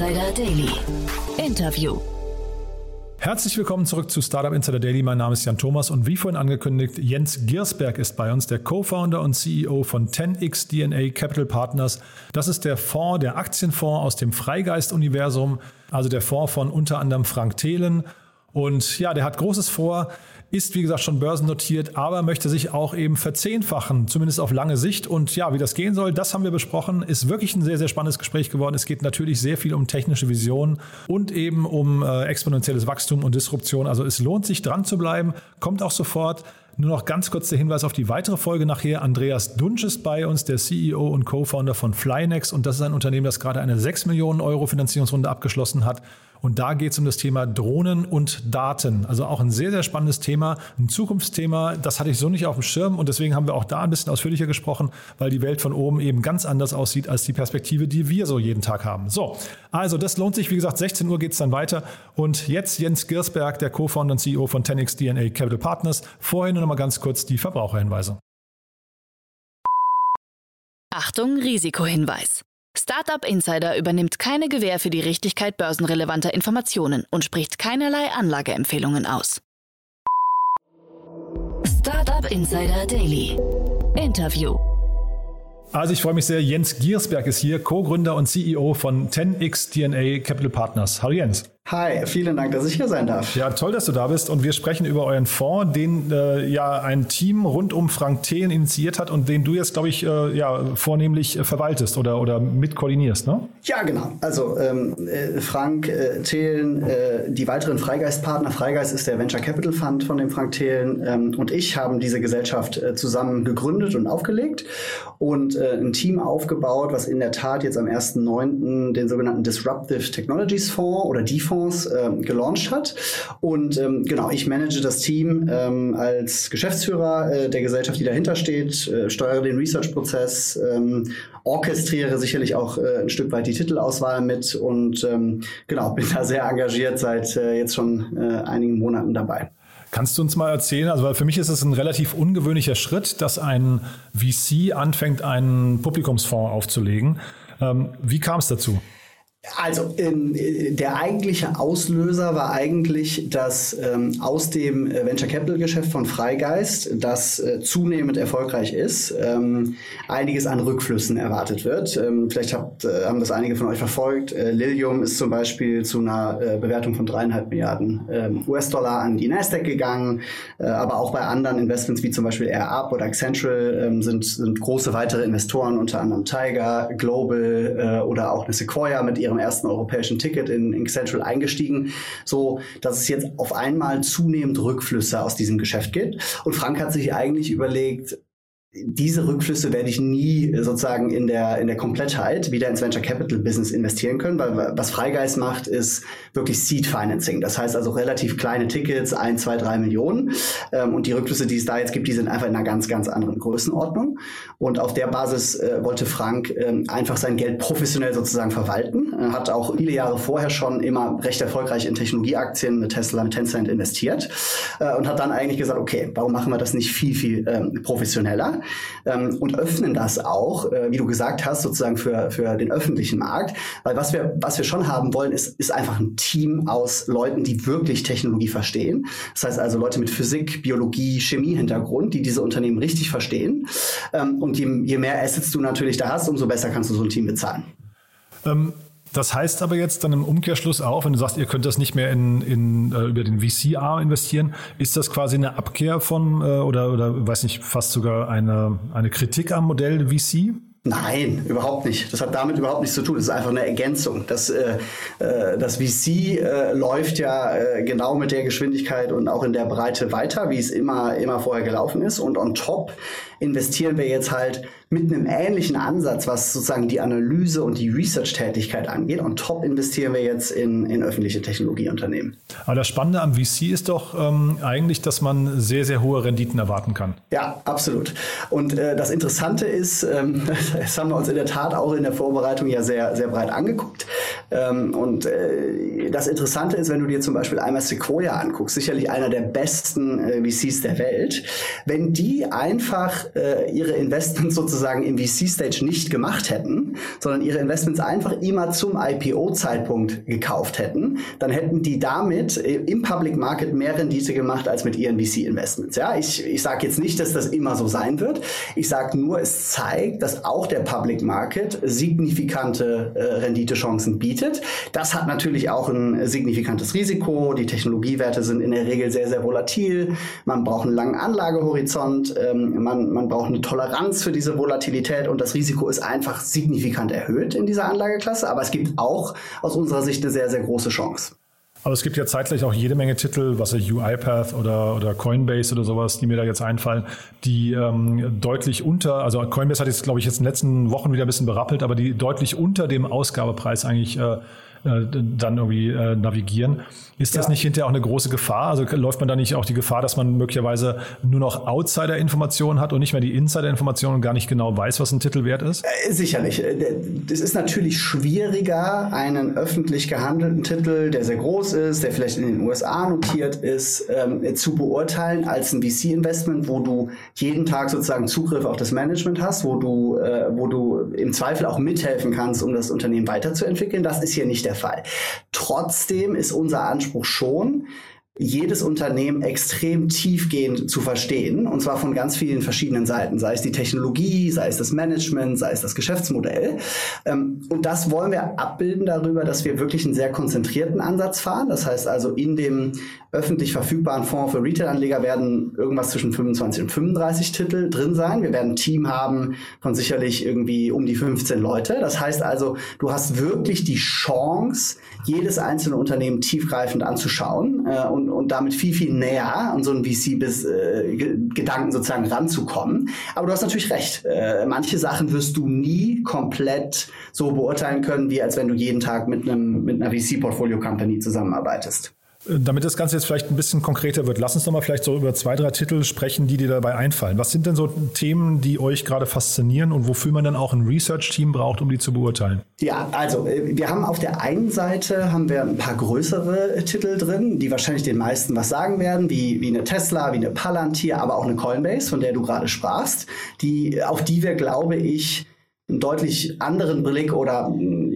Insider Daily. Interview. Herzlich willkommen zurück zu Startup Insider Daily. Mein Name ist Jan Thomas und wie vorhin angekündigt, Jens Giersberg ist bei uns, der Co-Founder und CEO von 10x DNA Capital Partners. Das ist der Fonds, der Aktienfonds aus dem Freigeist-Universum, also der Fonds von unter anderem Frank Thelen. Und ja, der hat Großes vor ist wie gesagt schon börsennotiert, aber möchte sich auch eben verzehnfachen, zumindest auf lange Sicht. Und ja, wie das gehen soll, das haben wir besprochen. Ist wirklich ein sehr, sehr spannendes Gespräch geworden. Es geht natürlich sehr viel um technische Vision und eben um äh, exponentielles Wachstum und Disruption. Also es lohnt sich dran zu bleiben. Kommt auch sofort. Nur noch ganz kurz der Hinweis auf die weitere Folge nachher. Andreas Dunsch ist bei uns, der CEO und Co-Founder von Flynex. Und das ist ein Unternehmen, das gerade eine 6 Millionen Euro Finanzierungsrunde abgeschlossen hat. Und da geht es um das Thema Drohnen und Daten. Also auch ein sehr, sehr spannendes Thema, ein Zukunftsthema. Das hatte ich so nicht auf dem Schirm. Und deswegen haben wir auch da ein bisschen ausführlicher gesprochen, weil die Welt von oben eben ganz anders aussieht als die Perspektive, die wir so jeden Tag haben. So, also das lohnt sich. Wie gesagt, 16 Uhr geht es dann weiter. Und jetzt Jens Girsberg, der Co-Founder und CEO von 10x DNA Capital Partners. Vorhin noch mal ganz kurz die Verbraucherhinweise. Achtung, Risikohinweis. Startup Insider übernimmt keine Gewähr für die Richtigkeit börsenrelevanter Informationen und spricht keinerlei Anlageempfehlungen aus. Startup Insider Daily. Interview. Also ich freue mich sehr, Jens Giersberg ist hier, Co-Gründer und CEO von 10x DNA Capital Partners. Hallo Jens. Hi, vielen Dank, dass ich hier sein darf. Ja, toll, dass du da bist. Und wir sprechen über euren Fonds, den äh, ja ein Team rund um Frank Thelen initiiert hat und den du jetzt, glaube ich, äh, ja, vornehmlich äh, verwaltest oder, oder mit koordinierst, ne? Ja, genau. Also ähm, äh, Frank äh, Thelen, äh, die weiteren Freigeist-Partner, Freigeist ist der Venture Capital Fund von dem Frank Thelen ähm, und ich haben diese Gesellschaft zusammen gegründet und aufgelegt und ein Team aufgebaut, was in der Tat jetzt am 1.9. den sogenannten Disruptive Technologies Fonds oder die Fonds äh, gelauncht hat. Und ähm, genau, ich manage das Team ähm, als Geschäftsführer äh, der Gesellschaft, die dahinter steht, äh, steuere den Research-Prozess, ähm, orchestriere sicherlich auch äh, ein Stück weit die Titelauswahl mit und ähm, genau, bin da sehr engagiert seit äh, jetzt schon äh, einigen Monaten dabei. Kannst du uns mal erzählen, also weil für mich ist es ein relativ ungewöhnlicher Schritt, dass ein VC anfängt, einen Publikumsfonds aufzulegen. Ähm, wie kam es dazu? Also ähm, der eigentliche Auslöser war eigentlich, dass ähm, aus dem äh, Venture Capital Geschäft von Freigeist, das äh, zunehmend erfolgreich ist, ähm, einiges an Rückflüssen erwartet wird. Ähm, vielleicht habt, äh, haben das einige von euch verfolgt. Äh, Lilium ist zum Beispiel zu einer äh, Bewertung von dreieinhalb Milliarden ähm, US-Dollar an die Nasdaq gegangen, äh, aber auch bei anderen Investments wie zum Beispiel AirUp oder Accenture ähm, sind, sind große weitere Investoren, unter anderem Tiger, Global oder auch eine Sequoia mit ihrem ihrem ersten europäischen Ticket in, in Central eingestiegen, so dass es jetzt auf einmal zunehmend Rückflüsse aus diesem Geschäft gibt. Und Frank hat sich eigentlich überlegt, diese Rückflüsse werde ich nie sozusagen in der, in der Komplettheit wieder ins Venture Capital Business investieren können, weil was Freigeist macht, ist wirklich Seed Financing. Das heißt also relativ kleine Tickets, ein, zwei, drei Millionen. Ähm, und die Rückflüsse, die es da jetzt gibt, die sind einfach in einer ganz, ganz anderen Größenordnung. Und auf der Basis äh, wollte Frank ähm, einfach sein Geld professionell sozusagen verwalten. Er hat auch viele Jahre vorher schon immer recht erfolgreich in Technologieaktien mit Tesla, mit Tencent investiert äh, und hat dann eigentlich gesagt, okay, warum machen wir das nicht viel, viel ähm, ähm, und öffnen das auch, äh, wie du gesagt hast, sozusagen für, für den öffentlichen Markt. Weil was wir, was wir schon haben wollen, ist, ist einfach ein Team aus Leuten, die wirklich Technologie verstehen. Das heißt also Leute mit Physik, Biologie, Chemie-Hintergrund, die diese Unternehmen richtig verstehen. Ähm, und je, je mehr Assets du natürlich da hast, umso besser kannst du so ein Team bezahlen. Ähm das heißt aber jetzt dann im Umkehrschluss auch, wenn du sagst, ihr könnt das nicht mehr in, in, äh, über den VCA investieren, ist das quasi eine Abkehr von äh, oder, oder weiß nicht, fast sogar eine, eine Kritik am Modell VC? Nein, überhaupt nicht. Das hat damit überhaupt nichts zu tun. Das ist einfach eine Ergänzung. Das, äh, äh das VC äh, läuft ja äh, genau mit der Geschwindigkeit und auch in der Breite weiter, wie es immer, immer vorher gelaufen ist. Und on top investieren wir jetzt halt mit einem ähnlichen Ansatz, was sozusagen die Analyse und die Research-Tätigkeit angeht. Und top investieren wir jetzt in, in öffentliche Technologieunternehmen. Aber das Spannende am VC ist doch ähm, eigentlich, dass man sehr, sehr hohe Renditen erwarten kann. Ja, absolut. Und äh, das Interessante ist, ähm, das haben wir uns in der Tat auch in der Vorbereitung ja sehr, sehr breit angeguckt. Ähm, und äh, das Interessante ist, wenn du dir zum Beispiel einmal Sequoia anguckst, sicherlich einer der besten äh, VCs der Welt, wenn die einfach äh, ihre Investments sozusagen sozusagen im VC-Stage nicht gemacht hätten, sondern ihre Investments einfach immer zum IPO-Zeitpunkt gekauft hätten, dann hätten die damit im Public Market mehr Rendite gemacht als mit ihren VC-Investments. Ja, ich, ich sage jetzt nicht, dass das immer so sein wird. Ich sage nur, es zeigt, dass auch der Public Market signifikante äh, Renditechancen bietet. Das hat natürlich auch ein signifikantes Risiko. Die Technologiewerte sind in der Regel sehr, sehr volatil. Man braucht einen langen Anlagehorizont. Ähm, man, man braucht eine Toleranz für diese Volatilität und das Risiko ist einfach signifikant erhöht in dieser Anlageklasse. Aber es gibt auch aus unserer Sicht eine sehr, sehr große Chance. Aber es gibt ja zeitgleich auch jede Menge Titel, was ich UiPath oder, oder Coinbase oder sowas, die mir da jetzt einfallen, die ähm, deutlich unter, also Coinbase hat jetzt, glaube ich, jetzt in den letzten Wochen wieder ein bisschen berappelt, aber die deutlich unter dem Ausgabepreis eigentlich äh, äh, dann irgendwie äh, navigieren. Ist das ja. nicht hinterher auch eine große Gefahr? Also läuft man da nicht auch die Gefahr, dass man möglicherweise nur noch Outsider-Informationen hat und nicht mehr die Insider-Informationen und gar nicht genau weiß, was ein Titel wert ist? Äh, sicherlich. Es ist natürlich schwieriger, einen öffentlich gehandelten Titel, der sehr groß ist, der vielleicht in den USA notiert ist, ähm, zu beurteilen als ein VC-Investment, wo du jeden Tag sozusagen Zugriff auf das Management hast, wo du, äh, wo du im Zweifel auch mithelfen kannst, um das Unternehmen weiterzuentwickeln. Das ist hier nicht der der Fall. Trotzdem ist unser Anspruch schon, jedes Unternehmen extrem tiefgehend zu verstehen, und zwar von ganz vielen verschiedenen Seiten, sei es die Technologie, sei es das Management, sei es das Geschäftsmodell. Ähm, und das wollen wir abbilden darüber, dass wir wirklich einen sehr konzentrierten Ansatz fahren. Das heißt also, in dem öffentlich verfügbaren Fonds für Retail-Anleger werden irgendwas zwischen 25 und 35 Titel drin sein. Wir werden ein Team haben von sicherlich irgendwie um die 15 Leute. Das heißt also, du hast wirklich die Chance, jedes einzelne Unternehmen tiefgreifend anzuschauen äh, und damit viel, viel näher an so einen VC-Gedanken äh, sozusagen ranzukommen. Aber du hast natürlich recht. Äh, manche Sachen wirst du nie komplett so beurteilen können, wie als wenn du jeden Tag mit einem mit einer VC-Portfolio-Company zusammenarbeitest. Damit das Ganze jetzt vielleicht ein bisschen konkreter wird, lass uns doch mal vielleicht so über zwei, drei Titel sprechen, die dir dabei einfallen. Was sind denn so Themen, die euch gerade faszinieren und wofür man dann auch ein Research-Team braucht, um die zu beurteilen? Ja, also äh, wir haben auf der einen Seite haben wir ein paar größere Titel drin, die wahrscheinlich den meisten was sagen werden, wie, wie eine Tesla, wie eine Palantir, aber auch eine Coinbase, von der du gerade sprachst, die, auf die wir, glaube ich, einen deutlich anderen Blick oder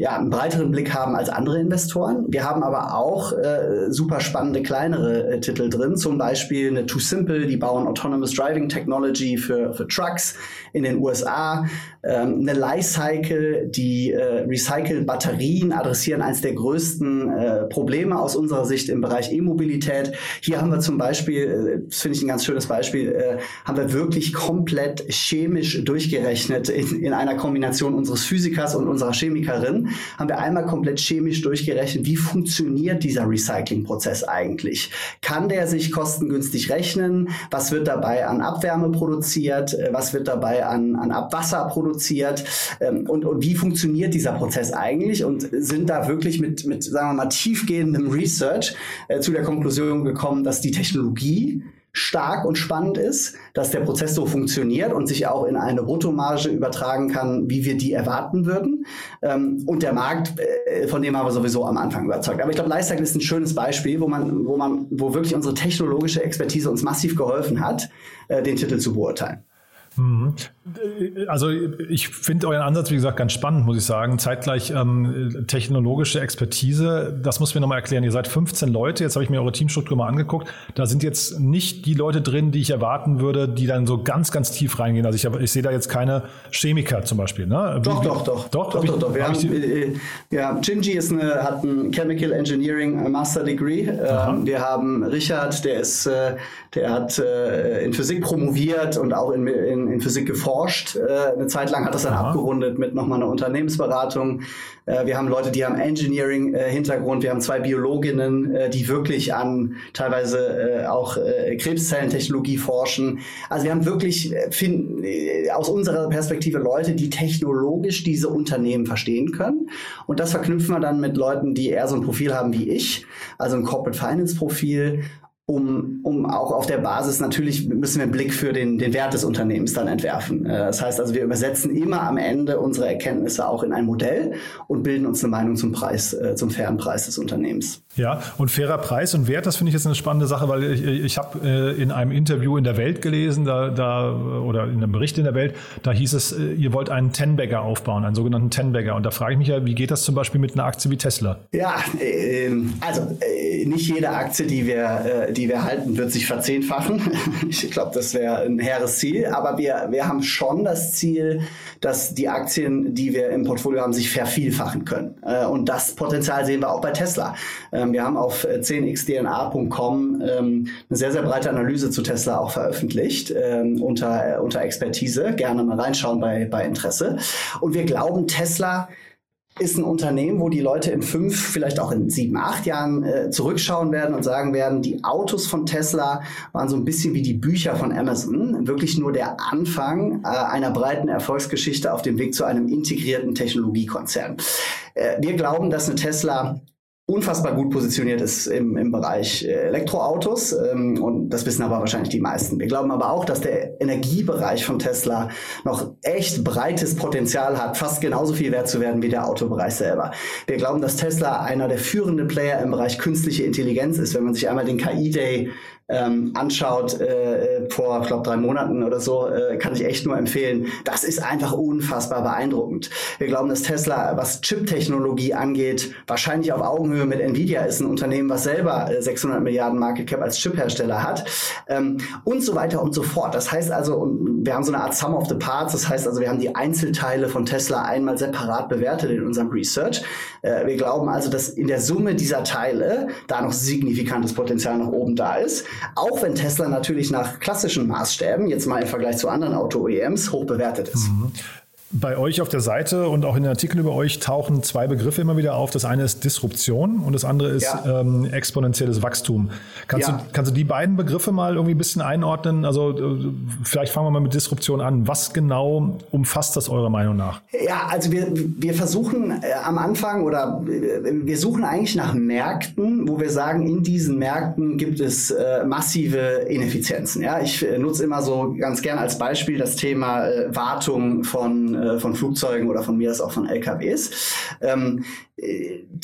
ja, einen breiteren Blick haben als andere Investoren. Wir haben aber auch äh, super spannende kleinere äh, Titel drin, zum Beispiel eine Too Simple, die bauen Autonomous Driving Technology für, für Trucks in den USA, ähm, eine Lifecycle, die äh, Recycle-Batterien adressieren eines der größten äh, Probleme aus unserer Sicht im Bereich E-Mobilität. Hier haben wir zum Beispiel, äh, das finde ich ein ganz schönes Beispiel, äh, haben wir wirklich komplett chemisch durchgerechnet in, in einer Kombination unseres Physikers und unserer Chemikerin haben wir einmal komplett chemisch durchgerechnet, wie funktioniert dieser Recyclingprozess eigentlich? Kann der sich kostengünstig rechnen? Was wird dabei an Abwärme produziert? Äh, was wird dabei an, an Abwasser produziert? Ähm, und, und wie funktioniert dieser Prozess eigentlich? Und sind da wirklich mit, mit sagen wir mal, tiefgehendem Research äh, zu der Konklusion gekommen, dass die Technologie stark und spannend ist, dass der Prozess so funktioniert und sich auch in eine Bruttomarge übertragen kann, wie wir die erwarten würden. Ähm, und der Markt, äh, von dem haben wir sowieso am Anfang überzeugt. Aber ich glaube, Lifecycle ist ein schönes Beispiel, wo man, wo man, wo wirklich unsere technologische Expertise uns massiv geholfen hat, äh, den Titel zu beurteilen. Mhm. Also ich finde euren Ansatz, wie gesagt, ganz spannend, muss ich sagen. Zeitgleich ähm, technologische Expertise, das muss mir nochmal erklären. Ihr seid 15 Leute, jetzt habe ich mir eure Teamstruktur mal angeguckt. Da sind jetzt nicht die Leute drin, die ich erwarten würde, die dann so ganz, ganz tief reingehen. Also ich, ich sehe da jetzt keine Chemiker zum Beispiel. Ne? Wie, doch, doch, doch, doch. Doch, doch, doch. Wir haben, äh, ja, Gingy ist eine, hat ein Chemical Engineering Master Degree. Ähm, wir haben Richard, der ist, äh, der hat äh, in Physik promoviert und auch in, in in, Physik geforscht. Äh, eine Zeit lang hat das dann Aha. abgerundet mit nochmal einer Unternehmensberatung. Äh, wir haben Leute, die haben Engineering-Hintergrund. wir haben zwei Biologinnen, äh, die wirklich an teilweise äh, auch äh, Krebszellentechnologie forschen. Also wir haben wirklich äh, find, aus unserer Perspektive Leute, die technologisch diese Unternehmen verstehen können. Und das verknüpfen wir dann mit Leuten, die eher so ein Profil haben wie ich, also ein Corporate Finance Profil um, um auch auf der Basis natürlich müssen wir einen Blick für den, den Wert des Unternehmens dann entwerfen. Äh, das heißt also, wir übersetzen immer am Ende unsere Erkenntnisse auch in ein Modell und bilden uns eine Meinung zum Preis, äh, zum fairen Preis des Unternehmens. Ja, und fairer Preis und Wert, das finde ich jetzt eine spannende Sache, weil ich, ich habe äh, in einem Interview in der Welt gelesen, da, da oder in einem Bericht in der Welt, da hieß es, ihr wollt einen Ten-Bagger aufbauen, einen sogenannten Ten-Bagger. Und da frage ich mich ja, wie geht das zum Beispiel mit einer Aktie wie Tesla? Ja, äh, also nicht jede Aktie, die wir die wir halten, wird sich verzehnfachen. Ich glaube, das wäre ein hehres Ziel. Aber wir, wir haben schon das Ziel, dass die Aktien, die wir im Portfolio haben, sich vervielfachen können. Äh, und das Potenzial sehen wir auch bei Tesla. Ähm, wir haben auf 10xdna.com ähm, eine sehr, sehr breite Analyse zu Tesla auch veröffentlicht ähm, unter, unter Expertise. Gerne mal reinschauen bei, bei Interesse. Und wir glauben, Tesla ist ein Unternehmen, wo die Leute in fünf, vielleicht auch in sieben, acht Jahren äh, zurückschauen werden und sagen werden, die Autos von Tesla waren so ein bisschen wie die Bücher von Amazon, wirklich nur der Anfang äh, einer breiten Erfolgsgeschichte auf dem Weg zu einem integrierten Technologiekonzern. Äh, wir glauben, dass eine Tesla unfassbar gut positioniert ist im, im Bereich äh, Elektroautos. Ähm, und das wissen aber wahrscheinlich die meisten. Wir glauben aber auch, dass der Energiebereich von Tesla noch echt breites Potenzial hat, fast genauso viel wert zu werden wie der Autobereich selber. Wir glauben, dass Tesla einer der führenden Player im Bereich künstliche Intelligenz ist. Wenn man sich einmal den KI-Day ähm, anschaut äh, vor, ich glaube, drei Monaten oder so, äh, kann ich echt nur empfehlen. Das ist einfach unfassbar beeindruckend. Wir glauben, dass Tesla, was Chip-Technologie angeht, wahrscheinlich auf Augenhöhe mit Nvidia ist, ein Unternehmen, was selber äh, 600 Milliarden Market Cap als Chip-Hersteller hat ähm, und so weiter und so fort. Das heißt also, wir haben so eine Art Sum of the Parts. Das heißt also, wir haben die Einzelteile von Tesla einmal separat bewertet in unserem Research. Äh, wir glauben also, dass in der Summe dieser Teile da noch signifikantes Potenzial nach oben da ist. Auch wenn Tesla natürlich nach klassischen Maßstäben, jetzt mal im Vergleich zu anderen Auto-OEMs, hoch bewertet ist. Mhm. Bei euch auf der Seite und auch in den Artikeln über euch tauchen zwei Begriffe immer wieder auf. Das eine ist Disruption und das andere ist ja. ähm, exponentielles Wachstum. Kannst, ja. du, kannst du die beiden Begriffe mal irgendwie ein bisschen einordnen? Also äh, vielleicht fangen wir mal mit Disruption an. Was genau umfasst das eurer Meinung nach? Ja, also wir, wir versuchen äh, am Anfang oder äh, wir suchen eigentlich nach Märkten, wo wir sagen, in diesen Märkten gibt es äh, massive Ineffizienzen. Ja, ich äh, nutze immer so ganz gern als Beispiel das Thema äh, Wartung von äh, von Flugzeugen oder von mir aus auch von LKWs, ähm,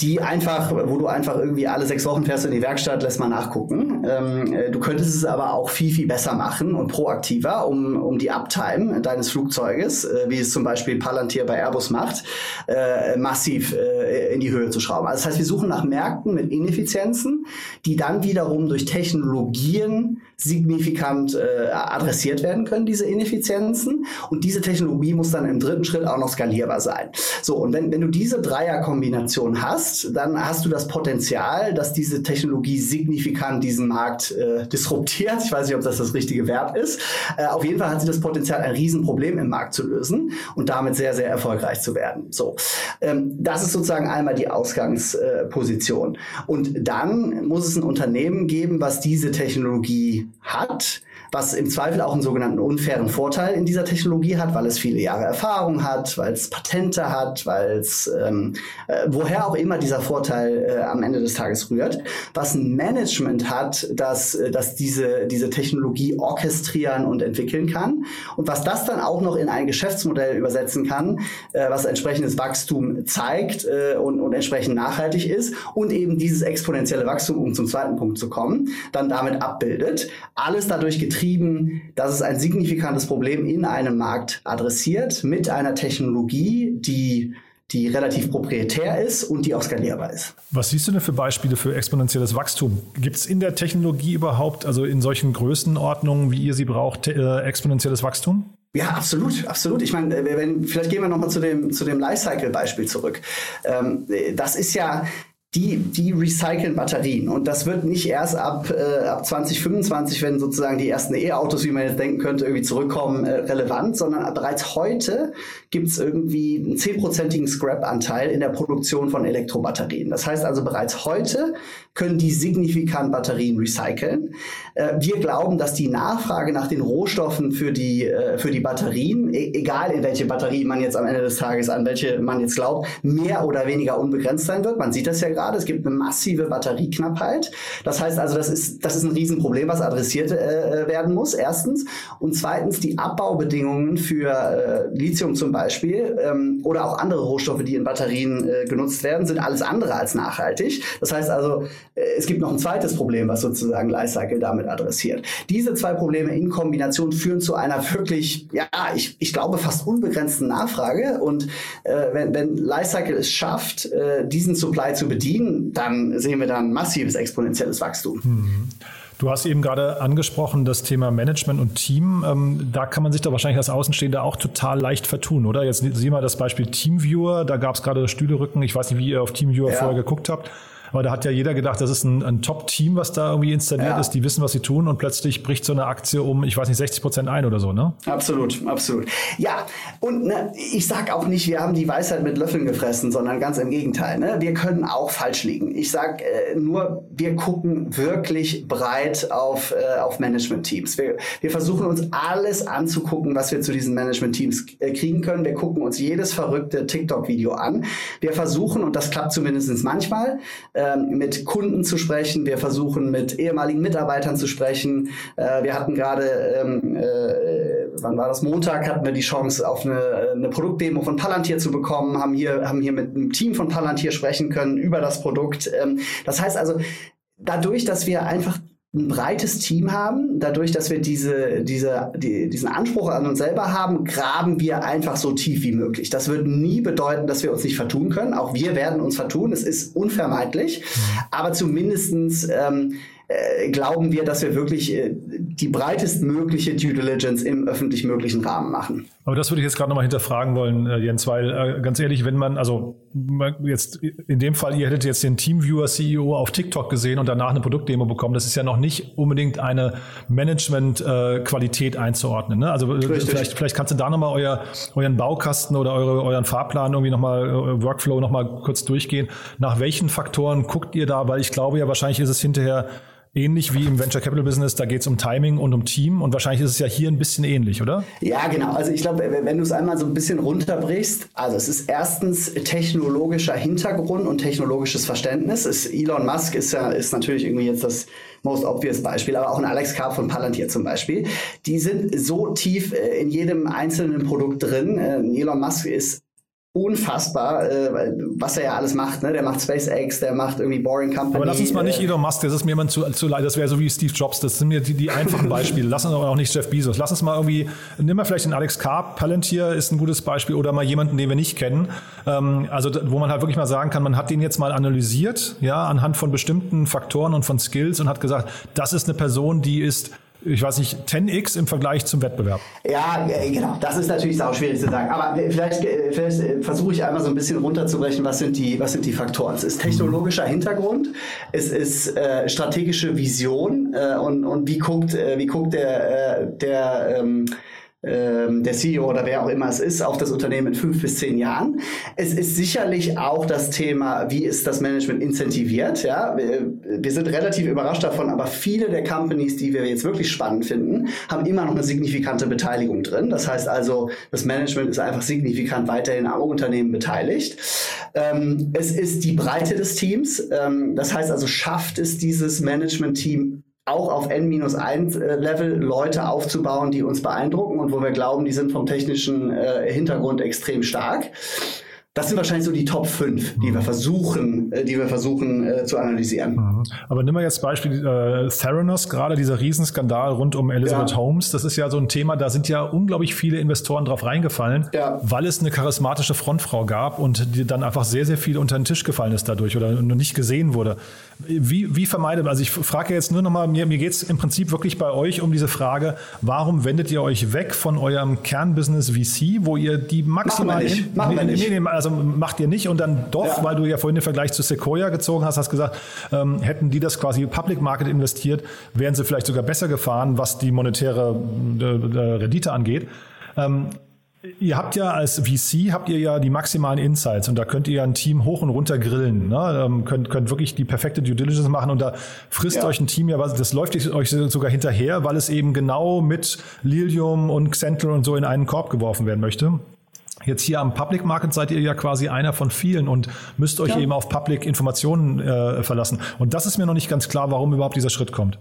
die einfach, wo du einfach irgendwie alle sechs Wochen fährst in die Werkstatt, lässt mal nachgucken. Ähm, äh, du könntest es aber auch viel, viel besser machen und proaktiver, um, um die Uptime deines Flugzeuges, äh, wie es zum Beispiel Palantir bei Airbus macht, äh, massiv äh, in die Höhe zu schrauben. Also das heißt, wir suchen nach Märkten mit Ineffizienzen, die dann wiederum durch Technologien signifikant äh, adressiert werden können, diese Ineffizienzen. Und diese Technologie muss dann im dritten Schritt auch noch skalierbar sein. So, und wenn, wenn du diese Dreierkombination hast, dann hast du das Potenzial, dass diese Technologie signifikant diesen Markt äh, disruptiert. Ich weiß nicht, ob das das richtige Verb ist. Äh, auf jeden Fall hat sie das Potenzial, ein Riesenproblem im Markt zu lösen und damit sehr, sehr erfolgreich zu werden. So, ähm, das ist sozusagen einmal die Ausgangsposition. und dann muss es ein Unternehmen geben, was diese Technologie hat was im Zweifel auch einen sogenannten unfairen Vorteil in dieser Technologie hat, weil es viele Jahre Erfahrung hat, weil es Patente hat, weil es ähm, äh, woher auch immer dieser Vorteil äh, am Ende des Tages rührt, was ein Management hat, das, äh, das diese, diese Technologie orchestrieren und entwickeln kann und was das dann auch noch in ein Geschäftsmodell übersetzen kann, äh, was entsprechendes Wachstum zeigt äh, und, und entsprechend nachhaltig ist und eben dieses exponentielle Wachstum, um zum zweiten Punkt zu kommen, dann damit abbildet. Alles dadurch getrieben getrieben, dass es ein signifikantes Problem in einem Markt adressiert mit einer Technologie, die die relativ proprietär ist und die auch skalierbar ist. Was siehst du denn für Beispiele für exponentielles Wachstum? Gibt es in der Technologie überhaupt, also in solchen Größenordnungen, wie ihr sie braucht, äh, exponentielles Wachstum? Ja, absolut, absolut. Ich meine, wenn, vielleicht gehen wir nochmal zu dem, zu dem Lifecycle-Beispiel zurück. Ähm, das ist ja, die, die recyceln Batterien. Und das wird nicht erst ab, äh, ab 2025, wenn sozusagen die ersten E-Autos, wie man jetzt denken könnte, irgendwie zurückkommen, äh, relevant, sondern bereits heute gibt es irgendwie einen zehnprozentigen Scrap-Anteil in der Produktion von Elektrobatterien. Das heißt also, bereits heute können die signifikant Batterien recyceln. Äh, wir glauben, dass die Nachfrage nach den Rohstoffen für die, äh, für die Batterien, e egal in welche Batterie man jetzt am Ende des Tages, an welche man jetzt glaubt, mehr oder weniger unbegrenzt sein wird. Man sieht das ja gerade gerade. Es gibt eine massive Batterieknappheit. Das heißt also, das ist, das ist ein Riesenproblem, was adressiert äh, werden muss, erstens. Und zweitens die Abbaubedingungen für äh, Lithium zum Beispiel ähm, oder auch andere Rohstoffe, die in Batterien äh, genutzt werden, sind alles andere als nachhaltig. Das heißt also, äh, es gibt noch ein zweites Problem, was sozusagen Lifecycle damit adressiert. Diese zwei Probleme in Kombination führen zu einer wirklich, ja, ich, ich glaube, fast unbegrenzten Nachfrage. Und äh, wenn, wenn Lifecycle es schafft, äh, diesen Supply zu bedienen, dann sehen wir dann massives exponentielles Wachstum. Mhm. Du hast eben gerade angesprochen, das Thema Management und Team. Ähm, da kann man sich doch wahrscheinlich als Außenstehender auch total leicht vertun, oder? Jetzt sieh mal das Beispiel Teamviewer. Da gab es gerade Stühlerücken. Ich weiß nicht, wie ihr auf Teamviewer ja. vorher geguckt habt. Aber da hat ja jeder gedacht, das ist ein, ein Top-Team, was da irgendwie installiert ja. ist. Die wissen, was sie tun und plötzlich bricht so eine Aktie um, ich weiß nicht, 60 Prozent ein oder so, ne? Absolut, absolut. Ja, und ne, ich sag auch nicht, wir haben die Weisheit mit Löffeln gefressen, sondern ganz im Gegenteil. Ne? Wir können auch falsch liegen. Ich sag äh, nur, wir gucken wirklich breit auf, äh, auf Management-Teams. Wir, wir versuchen uns alles anzugucken, was wir zu diesen Management-Teams äh, kriegen können. Wir gucken uns jedes verrückte TikTok-Video an. Wir versuchen, und das klappt zumindest manchmal, ähm, mit Kunden zu sprechen. Wir versuchen mit ehemaligen Mitarbeitern zu sprechen. Äh, wir hatten gerade, ähm, äh, wann war das? Montag hatten wir die Chance, auf eine, eine Produktdemo von Palantir zu bekommen, haben hier, haben hier mit einem Team von Palantir sprechen können über das Produkt. Ähm, das heißt also, dadurch, dass wir einfach ein breites Team haben, dadurch, dass wir diese, diese, die, diesen Anspruch an uns selber haben, graben wir einfach so tief wie möglich. Das wird nie bedeuten, dass wir uns nicht vertun können. Auch wir werden uns vertun. Es ist unvermeidlich. Aber zumindestens ähm, äh, glauben wir, dass wir wirklich äh, die breitestmögliche Due Diligence im öffentlich möglichen Rahmen machen. Aber das würde ich jetzt gerade nochmal hinterfragen wollen, äh, Jens, weil äh, ganz ehrlich, wenn man, also jetzt in dem Fall, ihr hättet jetzt den Teamviewer CEO auf TikTok gesehen und danach eine Produktdemo bekommen, das ist ja noch nicht unbedingt eine Management-Qualität äh, einzuordnen. Ne? Also vielleicht, vielleicht kannst du da nochmal euer, euren Baukasten oder eure, euren Fahrplan irgendwie nochmal, Workflow nochmal kurz durchgehen. Nach welchen Faktoren guckt ihr da? Weil ich glaube ja, wahrscheinlich ist es hinterher ähnlich wie im Venture Capital Business, da geht es um Timing und um Team und wahrscheinlich ist es ja hier ein bisschen ähnlich, oder? Ja, genau. Also ich glaube, wenn du es einmal so ein bisschen runterbrichst, also es ist erstens technologischer Hintergrund und technologisches Verständnis. Es, Elon Musk ist ja ist natürlich irgendwie jetzt das most obvious Beispiel, aber auch ein Alex Karp von Palantir zum Beispiel. Die sind so tief äh, in jedem einzelnen Produkt drin. Äh, Elon Musk ist unfassbar, äh, was er ja alles macht. Ne? Der macht SpaceX, der macht irgendwie Boring Company. Aber lass uns mal nicht äh, Elon Musk, das ist mir immer zu, zu leid. Das wäre so wie Steve Jobs. Das sind mir die, die einfachen Beispiele. lass uns aber auch nicht Jeff Bezos. Lass uns mal irgendwie, nimm mal vielleicht den Alex Karp. Palantir ist ein gutes Beispiel oder mal jemanden, den wir nicht kennen. Ähm, also wo man halt wirklich mal sagen kann, man hat den jetzt mal analysiert, ja, anhand von bestimmten Faktoren und von Skills und hat gesagt, das ist eine Person, die ist ich weiß nicht, 10x im Vergleich zum Wettbewerb? Ja, äh, genau. Das ist natürlich auch schwierig zu sagen. Aber vielleicht, äh, vielleicht äh, versuche ich einmal so ein bisschen runterzubrechen, was sind die, was sind die Faktoren. Es ist technologischer Hintergrund, es ist äh, strategische Vision äh, und, und wie guckt, äh, wie guckt der, der ähm, der CEO oder wer auch immer es ist, auf das Unternehmen in fünf bis zehn Jahren. Es ist sicherlich auch das Thema, wie ist das Management incentiviert. Ja? Wir sind relativ überrascht davon, aber viele der Companies, die wir jetzt wirklich spannend finden, haben immer noch eine signifikante Beteiligung drin. Das heißt also, das Management ist einfach signifikant weiterhin am Unternehmen beteiligt. Ähm, es ist die Breite des Teams. Ähm, das heißt also, schafft es dieses Management-Team auch auf N-1 äh, Level Leute aufzubauen, die uns beeindrucken und wo wir glauben, die sind vom technischen äh, Hintergrund extrem stark. Das sind wahrscheinlich so die Top 5, die wir mhm. versuchen, äh, die wir versuchen äh, zu analysieren. Mhm. Aber nimm mal jetzt Beispiel äh, Theranos, gerade dieser Riesenskandal rund um Elizabeth ja. Holmes. Das ist ja so ein Thema, da sind ja unglaublich viele Investoren drauf reingefallen, ja. weil es eine charismatische Frontfrau gab und die dann einfach sehr, sehr viel unter den Tisch gefallen ist dadurch oder nur nicht gesehen wurde. Wie, wie vermeidet, also ich frage jetzt nur nochmal, mir, mir geht es im Prinzip wirklich bei euch um diese Frage, warum wendet ihr euch weg von eurem Kernbusiness VC, wo ihr die maximal... Machen wir nicht. Nicht. Nee, nee, also macht ihr nicht und dann doch, ja. weil du ja vorhin den Vergleich zu Sequoia gezogen hast, hast gesagt, ähm, hätten die das quasi Public Market investiert, wären sie vielleicht sogar besser gefahren, was die monetäre äh, äh Rendite angeht. Ähm, Ihr habt ja als VC habt ihr ja die maximalen Insights und da könnt ihr ja ein Team hoch und runter grillen. Ne? Ähm, könnt, könnt wirklich die perfekte Due Diligence machen und da frisst ja. euch ein Team ja was, das läuft euch sogar hinterher, weil es eben genau mit Lilium und Xentral und so in einen Korb geworfen werden möchte. Jetzt hier am Public Market seid ihr ja quasi einer von vielen und müsst euch ja. eben auf Public Informationen äh, verlassen. Und das ist mir noch nicht ganz klar, warum überhaupt dieser Schritt kommt.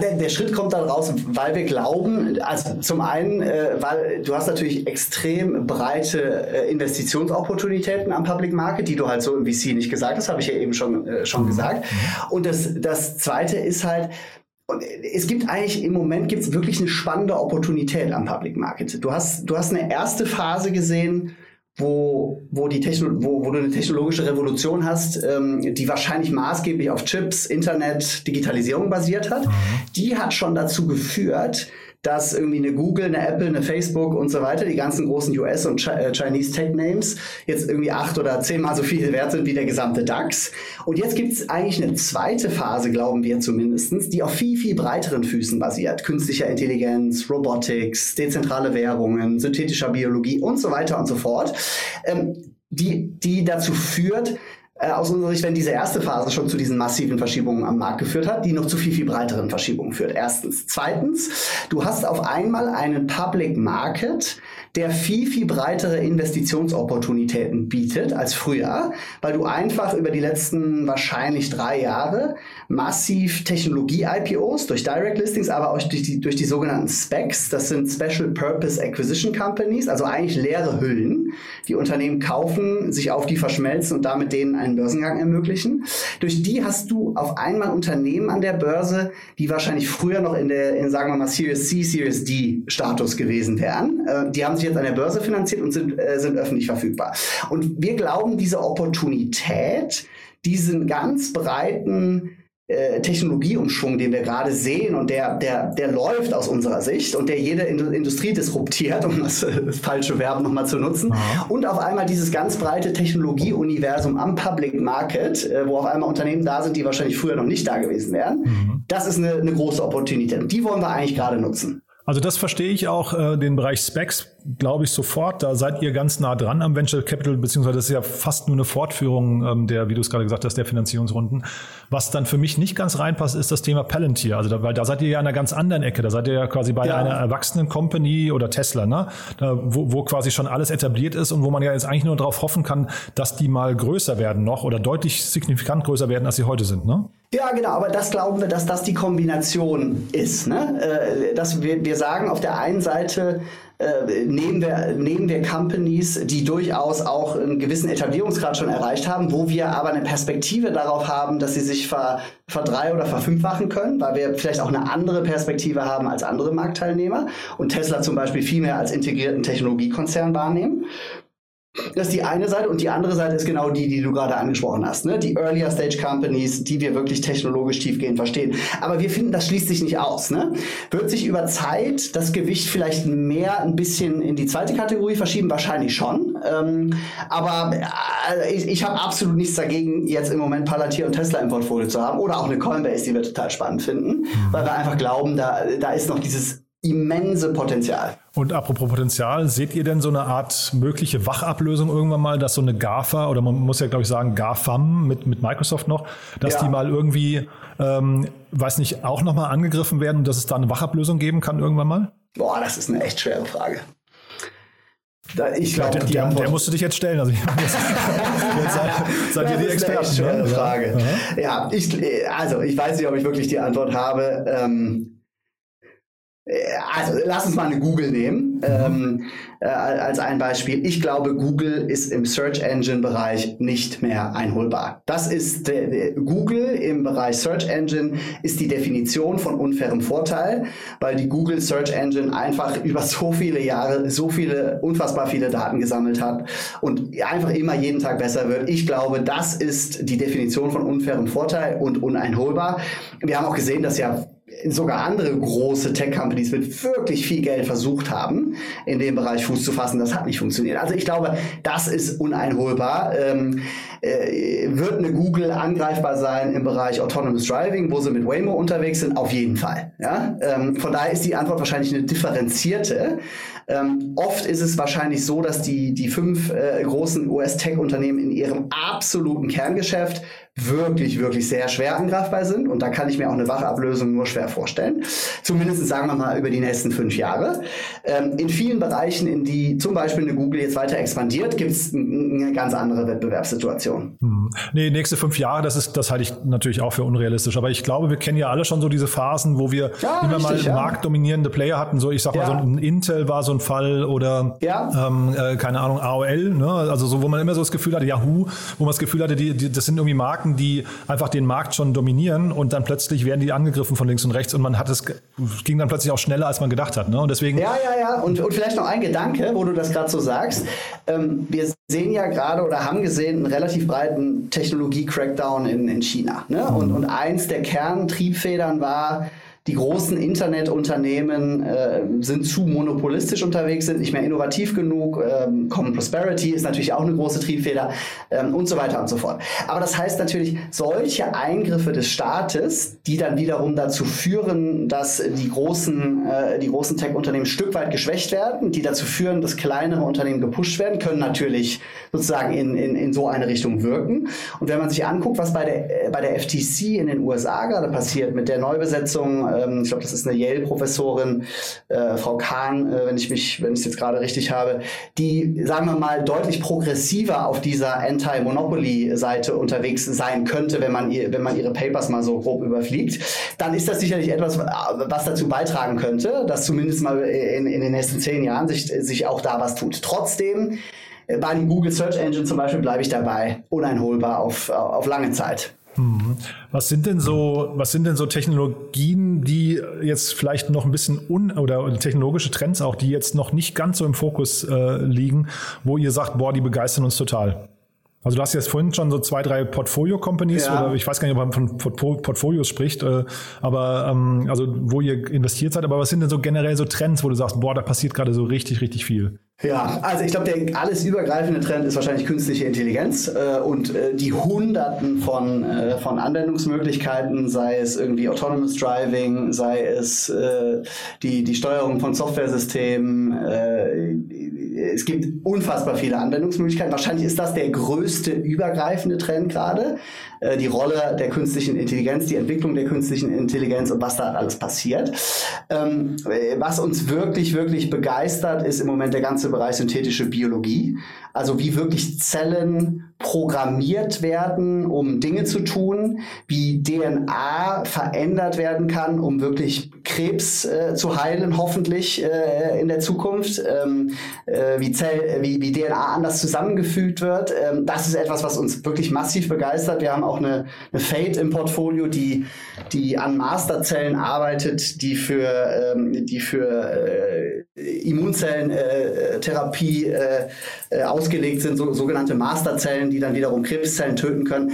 Der, der, Schritt kommt dann raus, weil wir glauben, also zum einen, äh, weil du hast natürlich extrem breite äh, Investitionsopportunitäten am Public Market, die du halt so im VC nicht gesagt hast, habe ich ja eben schon, äh, schon gesagt. Und das, das zweite ist halt, es gibt eigentlich im Moment gibt es wirklich eine spannende Opportunität am Public Market. Du hast, du hast eine erste Phase gesehen, wo, wo, die Techno wo, wo du eine technologische Revolution hast, ähm, die wahrscheinlich maßgeblich auf Chips, Internet, Digitalisierung basiert hat. Mhm. Die hat schon dazu geführt, dass irgendwie eine Google, eine Apple, eine Facebook und so weiter, die ganzen großen US- und äh, Chinese Tech-Names, jetzt irgendwie acht oder zehnmal so viel wert sind wie der gesamte DAX. Und jetzt gibt es eigentlich eine zweite Phase, glauben wir zumindestens, die auf viel, viel breiteren Füßen basiert. Künstlicher Intelligenz, Robotics, dezentrale Währungen, synthetischer Biologie und so weiter und so fort, ähm, die, die dazu führt, äh, aus unserer Sicht, wenn diese erste Phase schon zu diesen massiven Verschiebungen am Markt geführt hat, die noch zu viel, viel breiteren Verschiebungen führt. Erstens. Zweitens, du hast auf einmal einen Public Market, der viel, viel breitere Investitionsopportunitäten bietet als früher, weil du einfach über die letzten wahrscheinlich drei Jahre massiv Technologie-IPOs durch Direct Listings, aber auch durch die, durch die sogenannten Specs, das sind Special Purpose Acquisition Companies, also eigentlich leere Hüllen, die Unternehmen kaufen, sich auf die verschmelzen und damit denen einen Börsengang ermöglichen. Durch die hast du auf einmal Unternehmen an der Börse, die wahrscheinlich früher noch in der, in, sagen wir mal, Series C, Series D Status gewesen wären. Äh, die haben sich jetzt an der Börse finanziert und sind, äh, sind öffentlich verfügbar. Und wir glauben, diese Opportunität, diesen ganz breiten äh, Technologieumschwung, den wir gerade sehen und der, der, der läuft aus unserer Sicht und der jede Industrie disruptiert, um das, das falsche Verb nochmal zu nutzen. Aha. Und auf einmal dieses ganz breite Technologieuniversum am Public Market, äh, wo auf einmal Unternehmen da sind, die wahrscheinlich früher noch nicht da gewesen wären. Mhm. Das ist eine, eine große Opportunität. Und die wollen wir eigentlich gerade nutzen. Also das verstehe ich auch, äh, den Bereich Specs, glaube ich, sofort. Da seid ihr ganz nah dran am Venture Capital, beziehungsweise das ist ja fast nur eine Fortführung ähm, der, wie du es gerade gesagt hast, der Finanzierungsrunden. Was dann für mich nicht ganz reinpasst, ist das Thema Palantir. Also da, weil da seid ihr ja an einer ganz anderen Ecke. Da seid ihr ja quasi bei ja. einer erwachsenen Company oder Tesla, ne? Da, wo, wo quasi schon alles etabliert ist und wo man ja jetzt eigentlich nur darauf hoffen kann, dass die mal größer werden noch oder deutlich signifikant größer werden, als sie heute sind, ne? Ja, genau, aber das glauben wir, dass das die Kombination ist. Ne? Äh, dass wir, wir sagen, auf der einen Seite äh, nehmen, wir, nehmen wir Companies, die durchaus auch einen gewissen Etablierungsgrad schon erreicht haben, wo wir aber eine Perspektive darauf haben, dass sie sich ver, verdrei- oder verfünffachen können, weil wir vielleicht auch eine andere Perspektive haben als andere Marktteilnehmer und Tesla zum Beispiel viel mehr als integrierten Technologiekonzern wahrnehmen. Das ist die eine Seite und die andere Seite ist genau die, die du gerade angesprochen hast. Ne? Die Earlier Stage Companies, die wir wirklich technologisch tiefgehend verstehen. Aber wir finden, das schließt sich nicht aus. Ne? Wird sich über Zeit das Gewicht vielleicht mehr ein bisschen in die zweite Kategorie verschieben? Wahrscheinlich schon. Ähm, aber äh, ich, ich habe absolut nichts dagegen, jetzt im Moment Palantir und Tesla im Portfolio zu haben. Oder auch eine Coinbase, die wir total spannend finden. Weil wir einfach glauben, da, da ist noch dieses immense Potenzial. Und apropos Potenzial, seht ihr denn so eine Art mögliche Wachablösung irgendwann mal, dass so eine GAFA oder man muss ja glaube ich sagen GAFAM mit, mit Microsoft noch, dass ja. die mal irgendwie, ähm, weiß nicht, auch nochmal angegriffen werden und dass es da eine Wachablösung geben kann irgendwann mal? Boah, das ist eine echt schwere Frage. Da, ich glaube, der, der, der, musst du dich jetzt stellen. Also, jetzt seid, seid ihr die Experten. Das ist eine echt schwere ne? Frage. Ja, ja ich, also ich weiß nicht, ob ich wirklich die Antwort habe. Ähm, äh, also lass uns mal eine Google nehmen ähm, äh, als ein Beispiel. Ich glaube, Google ist im Search Engine Bereich nicht mehr einholbar. Das ist der, Google im Bereich Search Engine ist die Definition von unfairem Vorteil, weil die Google Search Engine einfach über so viele Jahre so viele unfassbar viele Daten gesammelt hat und einfach immer jeden Tag besser wird. Ich glaube, das ist die Definition von unfairem Vorteil und uneinholbar. Wir haben auch gesehen, dass ja sogar andere große Tech-Companies mit wirklich viel Geld versucht haben, in dem Bereich Fuß zu fassen. Das hat nicht funktioniert. Also ich glaube, das ist uneinholbar. Ähm, äh, wird eine Google angreifbar sein im Bereich Autonomous Driving, wo sie mit Waymo unterwegs sind? Auf jeden Fall. Ja? Ähm, von daher ist die Antwort wahrscheinlich eine differenzierte. Ähm, oft ist es wahrscheinlich so, dass die, die fünf äh, großen US-Tech-Unternehmen in ihrem absoluten Kerngeschäft wirklich, wirklich sehr schwer angreifbar sind. Und da kann ich mir auch eine Wachablösung nur schwer vorstellen. Zumindest sagen wir mal über die nächsten fünf Jahre. Ähm, in vielen Bereichen, in die zum Beispiel eine Google jetzt weiter expandiert, gibt es eine ganz andere Wettbewerbssituation. Hm. Nee, nächste fünf Jahre, das ist, das halte ich natürlich auch für unrealistisch. Aber ich glaube, wir kennen ja alle schon so diese Phasen, wo wir ja, immer richtig, mal ja. marktdominierende Player hatten. So, ich sag ja. mal, so ein Intel war so ein Fall oder ähm, äh, keine Ahnung, AOL, ne? Also so, wo man immer so das Gefühl hatte, Yahoo, wo man das Gefühl hatte, die, die, das sind irgendwie Marken, die einfach den Markt schon dominieren und dann plötzlich werden die angegriffen von links und rechts und man hat es ging dann plötzlich auch schneller, als man gedacht hat. Ne? Und deswegen. Ja, ja, ja. Und, und vielleicht noch ein Gedanke, wo du das gerade so sagst. Ähm, wir sehen ja gerade oder haben gesehen einen relativ breiten Technologie-Crackdown in, in China. Ne? Und, und eins der Kerntriebfedern war, die großen Internetunternehmen äh, sind zu monopolistisch unterwegs, sind nicht mehr innovativ genug. Ähm, Common Prosperity ist natürlich auch eine große Triebfeder ähm, und so weiter und so fort. Aber das heißt natürlich, solche Eingriffe des Staates, die dann wiederum dazu führen, dass die großen, äh, großen Tech-Unternehmen ein Stück weit geschwächt werden, die dazu führen, dass kleinere Unternehmen gepusht werden, können natürlich sozusagen in, in, in so eine Richtung wirken. Und wenn man sich anguckt, was bei der, äh, bei der FTC in den USA gerade passiert mit der Neubesetzung ähm, ich glaube, das ist eine Yale-Professorin, äh, Frau Kahn, äh, wenn ich mich, wenn ich es jetzt gerade richtig habe, die, sagen wir mal, deutlich progressiver auf dieser Anti-Monopoly-Seite unterwegs sein könnte, wenn man, ihr, wenn man ihre Papers mal so grob überfliegt, dann ist das sicherlich etwas, was dazu beitragen könnte, dass zumindest mal in, in den nächsten zehn Jahren sich, sich auch da was tut. Trotzdem, äh, bei dem Google Search Engine zum Beispiel bleibe ich dabei, uneinholbar auf, auf lange Zeit. Mhm. Was sind denn so, was sind denn so Technologien, die jetzt vielleicht noch ein bisschen un oder technologische Trends auch, die jetzt noch nicht ganz so im Fokus äh, liegen, wo ihr sagt, boah, die begeistern uns total? Also du hast jetzt vorhin schon so zwei, drei Portfolio-Companies ja. oder ich weiß gar nicht, ob man von Portfolios spricht, äh, aber ähm, also wo ihr investiert seid, aber was sind denn so generell so Trends, wo du sagst, boah, da passiert gerade so richtig, richtig viel? Ja, also ich glaube, der alles übergreifende Trend ist wahrscheinlich künstliche Intelligenz äh, und äh, die Hunderten von, äh, von Anwendungsmöglichkeiten, sei es irgendwie Autonomous Driving, sei es äh, die, die Steuerung von Softwaresystemen. Es gibt unfassbar viele Anwendungsmöglichkeiten. Wahrscheinlich ist das der größte übergreifende Trend gerade. Äh, die Rolle der künstlichen Intelligenz, die Entwicklung der künstlichen Intelligenz und was da alles passiert. Ähm, was uns wirklich, wirklich begeistert, ist im Moment der ganze Bereich synthetische Biologie. Also wie wirklich Zellen programmiert werden, um Dinge zu tun, wie DNA verändert werden kann, um wirklich Krebs äh, zu heilen, hoffentlich äh, in der Zukunft, ähm, äh, wie, Zell, wie, wie DNA anders zusammengefügt wird. Ähm, das ist etwas, was uns wirklich massiv begeistert. Wir haben auch eine, eine Fate im Portfolio, die, die an Masterzellen arbeitet, die für, ähm, die für äh, Immunzellentherapie äh, äh, ausgelegt sind, so, sogenannte Masterzellen, die dann wiederum Krebszellen töten können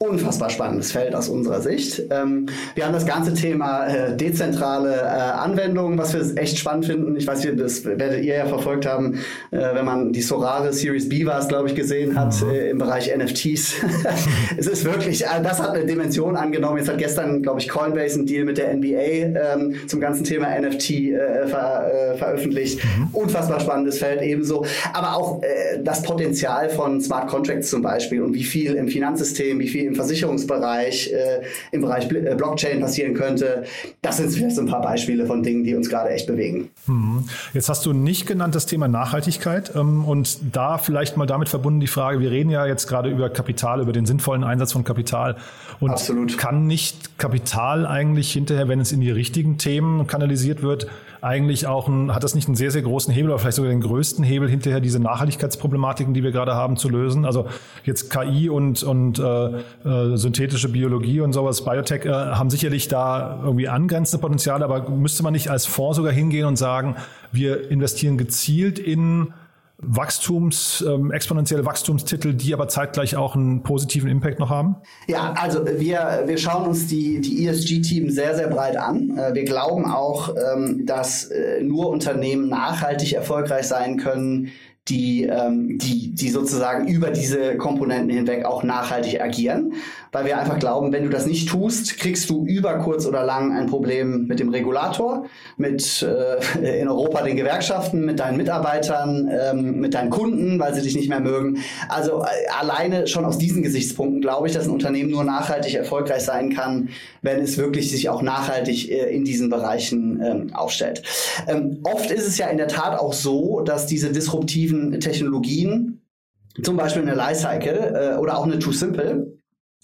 unfassbar spannendes Feld aus unserer Sicht. Ähm, wir haben das ganze Thema äh, dezentrale äh, Anwendungen, was wir echt spannend finden. Ich weiß das werdet ihr ja verfolgt haben, äh, wenn man die Sorare Series B war es, glaube ich, gesehen hat mhm. äh, im Bereich NFTs. es ist wirklich, äh, das hat eine Dimension angenommen. Jetzt hat gestern, glaube ich, Coinbase einen Deal mit der NBA ähm, zum ganzen Thema NFT äh, ver veröffentlicht. Mhm. Unfassbar spannendes Feld ebenso. Aber auch das Potenzial von Smart Contracts zum Beispiel und wie viel im Finanzsystem, wie viel im Versicherungsbereich, äh, im Bereich äh, Blockchain passieren könnte. Das sind vielleicht so ein paar Beispiele von Dingen, die uns gerade echt bewegen. Hm. Jetzt hast du nicht genannt das Thema Nachhaltigkeit ähm, und da vielleicht mal damit verbunden die Frage, wir reden ja jetzt gerade über Kapital, über den sinnvollen Einsatz von Kapital und Absolut. kann nicht Kapital eigentlich hinterher, wenn es in die richtigen Themen kanalisiert wird, eigentlich auch ein, hat das nicht einen sehr, sehr großen Hebel oder vielleicht sogar den größten Hebel hinterher, diese Nachhaltigkeitsproblematiken, die wir gerade haben, zu lösen? Also jetzt KI und, und äh, äh, synthetische Biologie und sowas, Biotech, äh, haben sicherlich da irgendwie angrenzende Potenziale, aber müsste man nicht als Fonds sogar hingehen und sagen, wir investieren gezielt in Wachstums, ähm, exponentielle Wachstumstitel, die aber zeitgleich auch einen positiven Impact noch haben? Ja, also wir, wir schauen uns die, die ESG-Team sehr, sehr breit an. Äh, wir glauben auch, ähm, dass äh, nur Unternehmen nachhaltig erfolgreich sein können, die, ähm, die, die sozusagen über diese Komponenten hinweg auch nachhaltig agieren, weil wir einfach glauben, wenn du das nicht tust, kriegst du über kurz oder lang ein Problem mit dem Regulator, mit äh, in Europa den Gewerkschaften, mit deinen Mitarbeitern, ähm, mit deinen Kunden, weil sie dich nicht mehr mögen. Also äh, alleine schon aus diesen Gesichtspunkten glaube ich, dass ein Unternehmen nur nachhaltig erfolgreich sein kann, wenn es wirklich sich auch nachhaltig äh, in diesen Bereichen ähm, aufstellt. Ähm, oft ist es ja in der Tat auch so, dass diese disruptiven Technologien, zum Beispiel eine Lifecycle äh, oder auch eine Too Simple,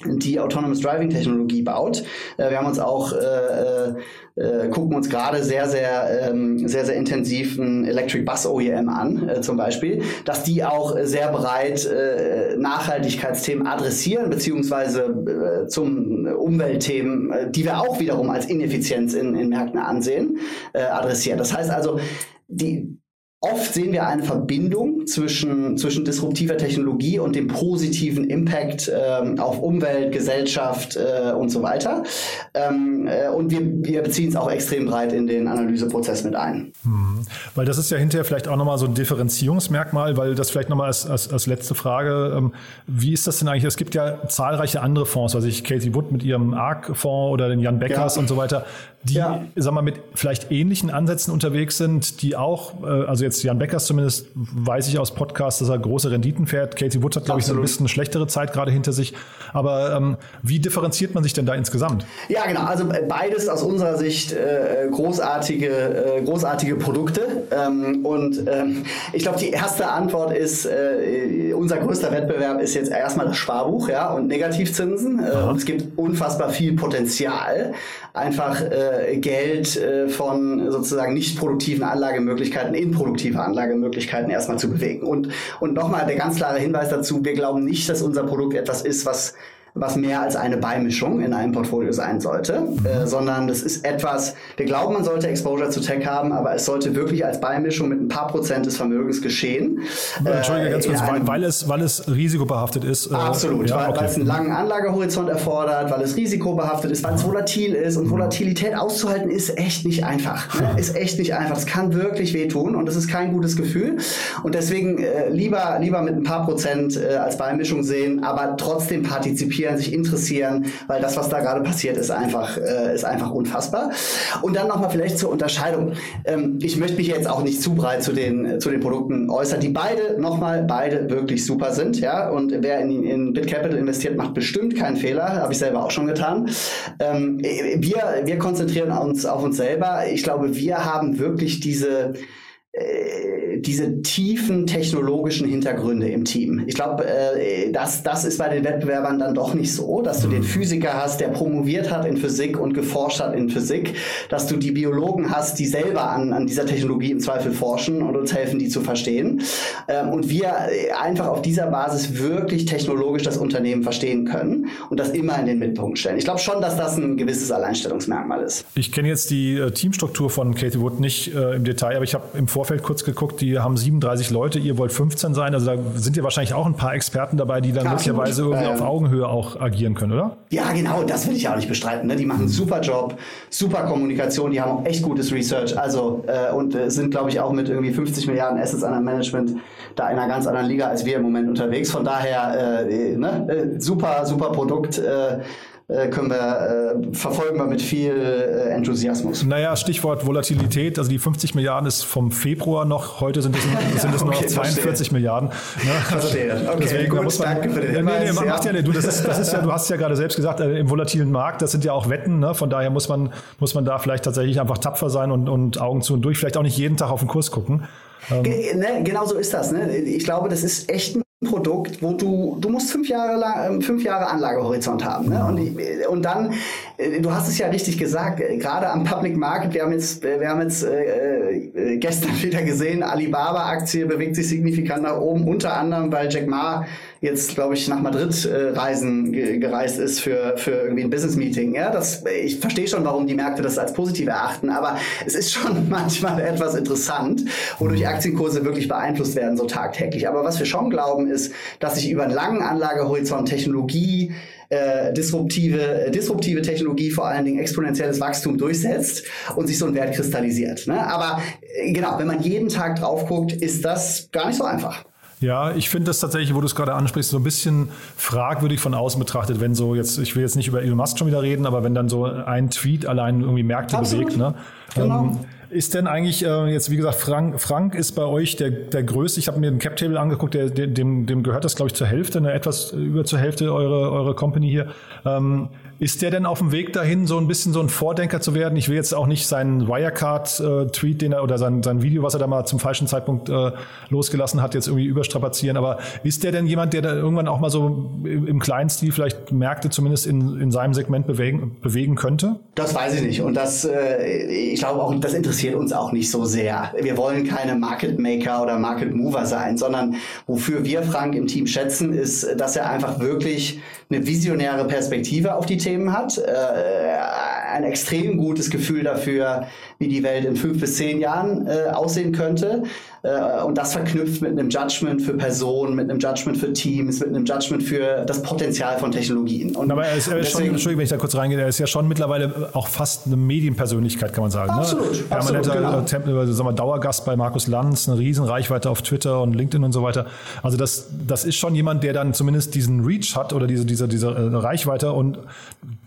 die Autonomous Driving Technologie baut. Äh, wir haben uns auch äh, äh, gucken uns gerade sehr sehr ähm, sehr sehr intensiv ein Electric Bus OEM an äh, zum Beispiel, dass die auch sehr breit äh, Nachhaltigkeitsthemen adressieren beziehungsweise äh, zum Umweltthemen, äh, die wir auch wiederum als Ineffizienz in, in Märkten ansehen, äh, adressieren. Das heißt also die Oft sehen wir eine Verbindung zwischen, zwischen disruptiver Technologie und dem positiven Impact ähm, auf Umwelt, Gesellschaft äh, und so weiter. Ähm, äh, und wir, wir beziehen es auch extrem breit in den Analyseprozess mit ein. Hm. Weil das ist ja hinterher vielleicht auch nochmal so ein Differenzierungsmerkmal, weil das vielleicht nochmal als, als, als letzte Frage, ähm, wie ist das denn eigentlich? Es gibt ja zahlreiche andere Fonds, also ich Katie Wood mit ihrem ARC-Fonds oder den Jan Beckers ja. und so weiter, die, ja. sag mal, mit vielleicht ähnlichen Ansätzen unterwegs sind, die auch, äh, also jetzt Jan Beckers zumindest, weiß ich aus Podcasts, dass er große Renditen fährt. Katie Wood hat, glaube ich, so ein bisschen schlechtere Zeit gerade hinter sich. Aber ähm, wie differenziert man sich denn da insgesamt? Ja, genau. Also äh, beides aus unserer Sicht äh, großartige, äh, großartige Produkte. Ähm, und ähm, ich glaube, die erste Antwort ist, äh, unser größter Wettbewerb ist jetzt erstmal das Sparbuch ja, und Negativzinsen. Äh, und es gibt unfassbar viel Potenzial, einfach äh, Geld äh, von sozusagen nicht produktiven Anlagemöglichkeiten in produktive Anlagemöglichkeiten erstmal zu bewegen. Und, und nochmal der ganz klare Hinweis dazu, wir glauben nicht, dass unser Produkt etwas ist, was was mehr als eine Beimischung in einem Portfolio sein sollte, mhm. äh, sondern das ist etwas, wir glauben, man sollte Exposure zu Tech haben, aber es sollte wirklich als Beimischung mit ein paar Prozent des Vermögens geschehen. Entschuldige, ganz äh, kurz, weil, weil, es, weil es risikobehaftet ist. Äh, absolut, ja, weil, okay. weil, es einen langen Anlagehorizont erfordert, weil es risikobehaftet ist, weil es volatil ist und mhm. Volatilität auszuhalten ist echt nicht einfach. Ne? Ist echt nicht einfach. Es kann wirklich wehtun und das ist kein gutes Gefühl. Und deswegen äh, lieber, lieber mit ein paar Prozent äh, als Beimischung sehen, aber trotzdem partizipieren recherchieren, sich interessieren, weil das, was da gerade passiert, ist einfach, äh, ist einfach unfassbar. Und dann nochmal vielleicht zur Unterscheidung. Ähm, ich möchte mich jetzt auch nicht zu breit zu den, zu den Produkten äußern, die beide, nochmal, beide wirklich super sind. Ja? Und wer in, in BitCapital investiert, macht bestimmt keinen Fehler. Habe ich selber auch schon getan. Ähm, wir, wir konzentrieren uns auf uns selber. Ich glaube, wir haben wirklich diese äh, diese tiefen technologischen Hintergründe im Team. Ich glaube, äh, das, das ist bei den Wettbewerbern dann doch nicht so, dass du den mhm. Physiker hast, der promoviert hat in Physik und geforscht hat in Physik, dass du die Biologen hast, die selber an, an dieser Technologie im Zweifel forschen und uns helfen, die zu verstehen. Ähm, und wir äh, einfach auf dieser Basis wirklich technologisch das Unternehmen verstehen können und das immer in den Mittelpunkt stellen. Ich glaube schon, dass das ein gewisses Alleinstellungsmerkmal ist. Ich kenne jetzt die äh, Teamstruktur von Katie Wood nicht äh, im Detail, aber ich habe im Vorfeld Vorfeld kurz geguckt, die haben 37 Leute, ihr wollt 15 sein. Also da sind ja wahrscheinlich auch ein paar Experten dabei, die dann möglicherweise irgendwie auf Augenhöhe auch agieren können, oder? Ja, genau, das will ich auch nicht bestreiten. Ne? Die machen einen super Job, super Kommunikation, die haben auch echt gutes Research. Also äh, und äh, sind, glaube ich, auch mit irgendwie 50 Milliarden Assets an Management da in einer ganz anderen Liga als wir im Moment unterwegs. Von daher äh, ne? Äh, super, super Produkt. Äh, können wir, äh, verfolgen wir mit viel äh, Enthusiasmus. Naja, Stichwort Volatilität, also die 50 Milliarden ist vom Februar noch, heute sind es, sind es okay, nur noch 42 verstehe. Milliarden. Ne? Also verstehe. Okay, Deswegen, gut, muss man, danke für den Hinweis. Nee, nee, macht ja, ja du, das ist, das ist ja, du hast ja gerade selbst gesagt, äh, im volatilen Markt, das sind ja auch Wetten, ne? von daher muss man, muss man da vielleicht tatsächlich einfach tapfer sein und, und Augen zu und durch, vielleicht auch nicht jeden Tag auf den Kurs gucken. Ähm. Ne, genau so ist das. Ne? Ich glaube, das ist echt ein Produkt, wo du, du musst fünf Jahre lang, ähm, fünf Jahre Anlagehorizont haben. Ne? Und, und dann, äh, du hast es ja richtig gesagt, äh, gerade am Public Market, wir haben jetzt, wir haben jetzt äh, äh gestern wieder gesehen, Alibaba-Aktie bewegt sich signifikant nach oben, unter anderem, weil Jack Ma jetzt, glaube ich, nach Madrid äh, reisen ge gereist ist für, für irgendwie ein Business-Meeting. Ja, das, ich verstehe schon, warum die Märkte das als positiv erachten, aber es ist schon manchmal etwas interessant, wodurch Aktienkurse wirklich beeinflusst werden, so tagtäglich. Aber was wir schon glauben, ist, dass sich über einen langen Anlagehorizont Technologie äh, disruptive, disruptive Technologie vor allen Dingen exponentielles Wachstum durchsetzt und sich so ein Wert kristallisiert. Ne? Aber äh, genau, wenn man jeden Tag drauf guckt, ist das gar nicht so einfach. Ja, ich finde das tatsächlich, wo du es gerade ansprichst, so ein bisschen fragwürdig von außen betrachtet, wenn so jetzt, ich will jetzt nicht über Elon Musk schon wieder reden, aber wenn dann so ein Tweet allein irgendwie Märkte Absolut. bewegt, ne? Genau. Ähm, ist denn eigentlich äh, jetzt, wie gesagt, Frank, Frank ist bei euch der, der größte, ich habe mir den Cap-Table angeguckt, der, dem, dem gehört das, glaube ich, zur Hälfte, ne, etwas über zur Hälfte eure, eure Company hier. Ähm, ist der denn auf dem Weg dahin, so ein bisschen so ein Vordenker zu werden? Ich will jetzt auch nicht seinen Wirecard-Tweet, den er oder sein, sein Video, was er da mal zum falschen Zeitpunkt äh, losgelassen hat, jetzt irgendwie überstrapazieren. Aber ist der denn jemand, der da irgendwann auch mal so im kleinen Stil vielleicht Märkte zumindest in, in seinem Segment bewegen, bewegen könnte? Das weiß ich nicht. Und das, äh, ich glaube auch, das interessiert uns auch nicht so sehr. Wir wollen keine Market Maker oder Market Mover sein, sondern wofür wir Frank im Team schätzen, ist, dass er einfach wirklich eine visionäre Perspektive auf die Themen hat, äh, ein extrem gutes Gefühl dafür, wie die Welt in fünf bis zehn Jahren äh, aussehen könnte. Äh, und das verknüpft mit einem Judgment für Personen, mit einem Judgment für Teams, mit einem Judgment für das Potenzial von Technologien. Und Aber er ist, er ist deswegen, schon, Entschuldigung, wenn ich da kurz reingehe, er ist ja schon mittlerweile auch fast eine Medienpersönlichkeit, kann man sagen. Ne? Absolut. Ne? Permanenter genau. sagen wir, Dauergast bei Markus Lanz, eine Riesenreichweite auf Twitter und LinkedIn und so weiter. Also das, das ist schon jemand, der dann zumindest diesen Reach hat oder diese, diese, diese äh, Reichweite. Und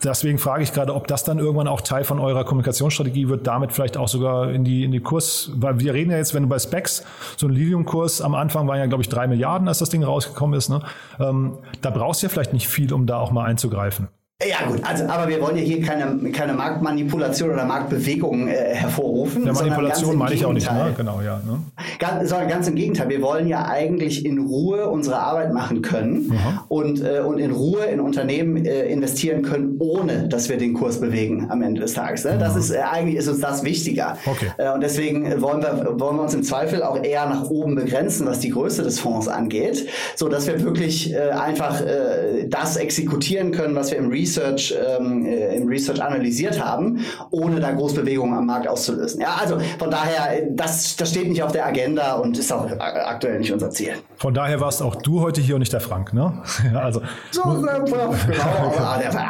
deswegen frage ich gerade, ob das dann irgendwann auch Teil von eurer Kommunikationsstrategie wird, damit vielleicht auch sogar in die, in die Kurs, weil wir reden ja jetzt, wenn du bei Specs so ein Lilium-Kurs am Anfang waren ja, glaube ich, drei Milliarden, als das Ding rausgekommen ist. Ne? Ähm, da brauchst du ja vielleicht nicht viel, um da auch mal einzugreifen. Ja gut, also aber wir wollen ja hier keine, keine Marktmanipulation oder Marktbewegung äh, hervorrufen. Ja, Manipulation meine ich auch nicht, ne? genau, ja. Ne? Ganz, sondern ganz im Gegenteil, wir wollen ja eigentlich in Ruhe unsere Arbeit machen können und, äh, und in Ruhe in Unternehmen äh, investieren können, ohne dass wir den Kurs bewegen am Ende des Tages. Ne? Das ist äh, eigentlich ist uns das wichtiger. Okay. Äh, und deswegen wollen wir, wollen wir uns im Zweifel auch eher nach oben begrenzen, was die Größe des Fonds angeht, so dass wir wirklich äh, einfach das exekutieren können, was wir im Research Research, ähm, äh, im Research analysiert haben, ohne da Großbewegungen am Markt auszulösen. Ja, also von daher, das, das steht nicht auf der Agenda und ist auch aktuell nicht unser Ziel. Von daher warst auch du heute hier und nicht der Frank, ne? also, so, genau.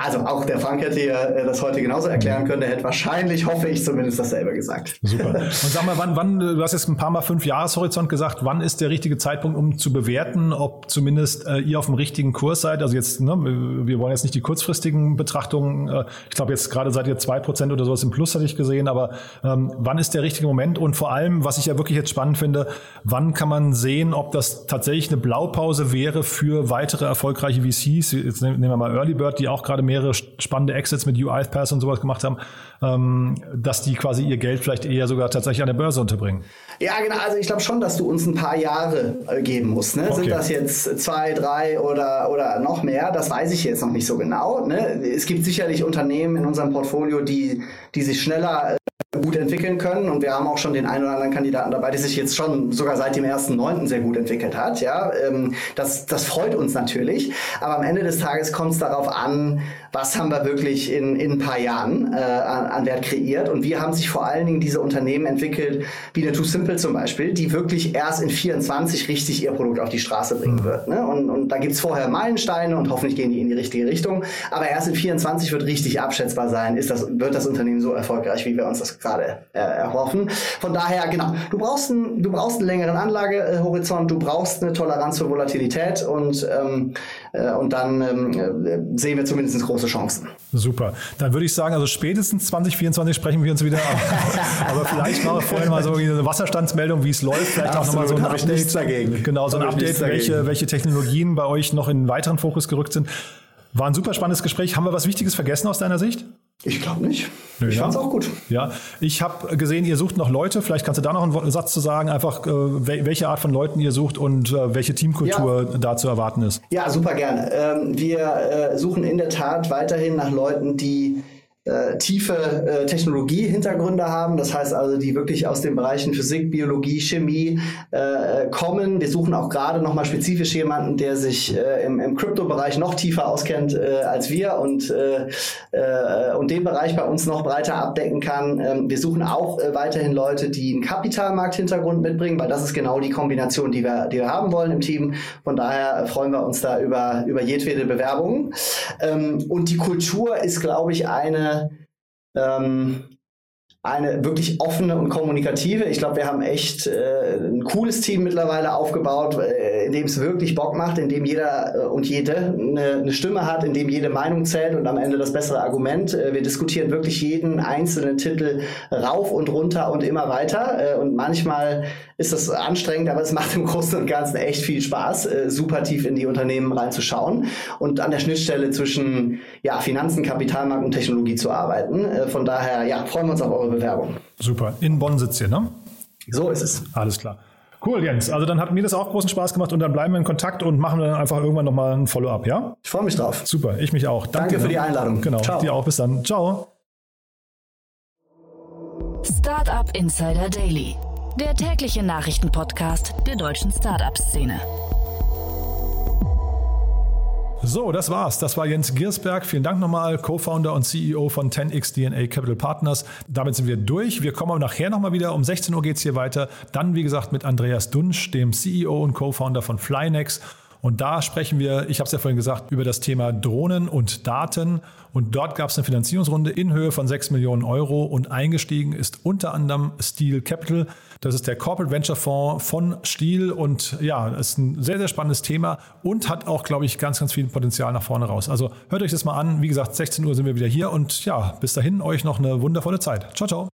also auch der Frank hätte äh, das heute genauso erklären können. Der hätte wahrscheinlich, hoffe ich zumindest, dasselbe gesagt. Super. Und sag mal, wann, wann, du hast jetzt ein paar Mal fünf Jahreshorizont gesagt, wann ist der richtige Zeitpunkt, um zu bewerten, ob zumindest äh, ihr auf dem richtigen Kurs seid? Also jetzt, ne, wir wollen jetzt nicht die kurzfristigen langfristigen Betrachtungen, äh, ich glaube jetzt gerade seid ihr zwei Prozent oder sowas im Plus, hatte ich gesehen, aber ähm, wann ist der richtige Moment und vor allem, was ich ja wirklich jetzt spannend finde, wann kann man sehen, ob das tatsächlich eine Blaupause wäre für weitere erfolgreiche VCs, jetzt nehmen wir mal Early Bird, die auch gerade mehrere spannende Exits mit UiPath und sowas gemacht haben, ähm, dass die quasi ihr Geld vielleicht eher sogar tatsächlich an der Börse unterbringen. Ja, genau. Also ich glaube schon, dass du uns ein paar Jahre äh, geben musst. Ne? Okay. Sind das jetzt zwei, drei oder, oder noch mehr? Das weiß ich jetzt noch nicht so genau. Ne? Es gibt sicherlich Unternehmen in unserem Portfolio, die, die sich schneller äh, gut entwickeln können. Und wir haben auch schon den einen oder anderen Kandidaten dabei, der sich jetzt schon sogar seit dem 1.9. sehr gut entwickelt hat. Ja, ähm, das, das freut uns natürlich. Aber am Ende des Tages kommt es darauf an, was haben wir wirklich in, in ein paar Jahren äh, an, an Wert kreiert. Und wie haben sich vor allen Dingen diese Unternehmen entwickelt, wie eine Too Simple zum Beispiel, die wirklich erst in 24 richtig ihr Produkt auf die Straße bringen wird. Ne? Und, und da gibt's vorher Meilensteine und hoffentlich gehen die in die richtige Richtung. Aber erst in 24 wird richtig abschätzbar sein, ist das, wird das Unternehmen so erfolgreich, wie wir uns das gerade äh, erhoffen. Von daher, genau, du brauchst, ein, du brauchst einen längeren Anlagehorizont, du brauchst eine Toleranz für Volatilität und, ähm, äh, und dann ähm, äh, sehen wir zumindest große Chancen. Super. Dann würde ich sagen, also spätestens 2024 sprechen wir uns wieder. Aber vielleicht wir vorher mal so eine Wasserstandsmeldung, wie es läuft. Vielleicht Absolut, auch nochmal so ein Update. Nichts dagegen. Genau, so ein Update, welche, welche Technologien bei euch noch in weiteren Fokus gerückt sind. War ein super spannendes Gespräch. Haben wir was Wichtiges vergessen aus deiner Sicht? Ich glaube nicht. ich ja. fand es auch gut. Ja, ich habe gesehen, ihr sucht noch Leute. Vielleicht kannst du da noch einen Satz zu sagen, einfach äh, welche Art von Leuten ihr sucht und äh, welche Teamkultur ja. da zu erwarten ist. Ja, super gerne. Ähm, wir äh, suchen in der Tat weiterhin nach Leuten, die äh, tiefe äh, Technologie-Hintergründe haben. Das heißt also, die wirklich aus den Bereichen Physik, Biologie, Chemie äh, kommen. Wir suchen auch gerade nochmal spezifisch jemanden, der sich äh, im, Kryptobereich noch tiefer auskennt äh, als wir und, äh, äh, und den Bereich bei uns noch breiter abdecken kann. Ähm, wir suchen auch äh, weiterhin Leute, die einen Kapitalmarkt-Hintergrund mitbringen, weil das ist genau die Kombination, die wir, die wir haben wollen im Team. Von daher freuen wir uns da über, über jedwede Bewerbung. Ähm, und die Kultur ist, glaube ich, eine, ähm, eine wirklich offene und kommunikative. Ich glaube, wir haben echt äh, ein cooles Team mittlerweile aufgebaut, äh, in dem es wirklich Bock macht, in dem jeder äh, und jede eine, eine, Stimme hat, in dem jede Meinung zählt und am Ende das bessere Argument. Äh, wir diskutieren wirklich jeden einzelnen Titel rauf und runter und immer weiter. Äh, und manchmal ist das anstrengend, aber es macht im Großen und Ganzen echt viel Spaß, äh, super tief in die Unternehmen reinzuschauen und an der Schnittstelle zwischen ja, Finanzen, Kapitalmarkt und Technologie zu arbeiten. von daher ja, freuen wir uns auf eure Bewerbung. Super. In Bonn sitzt ihr, ne? So ist es. Alles klar. Cool, Jens. Also dann hat mir das auch großen Spaß gemacht und dann bleiben wir in Kontakt und machen dann einfach irgendwann nochmal ein Follow-up, ja? Ich freue mich drauf. Super, ich mich auch. Danke, Danke für die Einladung. Genau, Ciao. dir auch. Bis dann. Ciao. Startup Insider Daily, der tägliche Nachrichtenpodcast der deutschen Startup-Szene. So, das war's. Das war Jens Giersberg. Vielen Dank nochmal, Co-Founder und CEO von 10x DNA Capital Partners. Damit sind wir durch. Wir kommen nachher nochmal wieder. Um 16 Uhr geht's hier weiter. Dann, wie gesagt, mit Andreas Dunsch, dem CEO und Co-Founder von Flynex. Und da sprechen wir, ich habe es ja vorhin gesagt, über das Thema Drohnen und Daten. Und dort gab es eine Finanzierungsrunde in Höhe von 6 Millionen Euro und eingestiegen ist unter anderem Steel Capital. Das ist der Corporate Venture Fonds von Steel und ja, ist ein sehr, sehr spannendes Thema und hat auch, glaube ich, ganz, ganz viel Potenzial nach vorne raus. Also hört euch das mal an. Wie gesagt, 16 Uhr sind wir wieder hier und ja, bis dahin euch noch eine wundervolle Zeit. Ciao, ciao.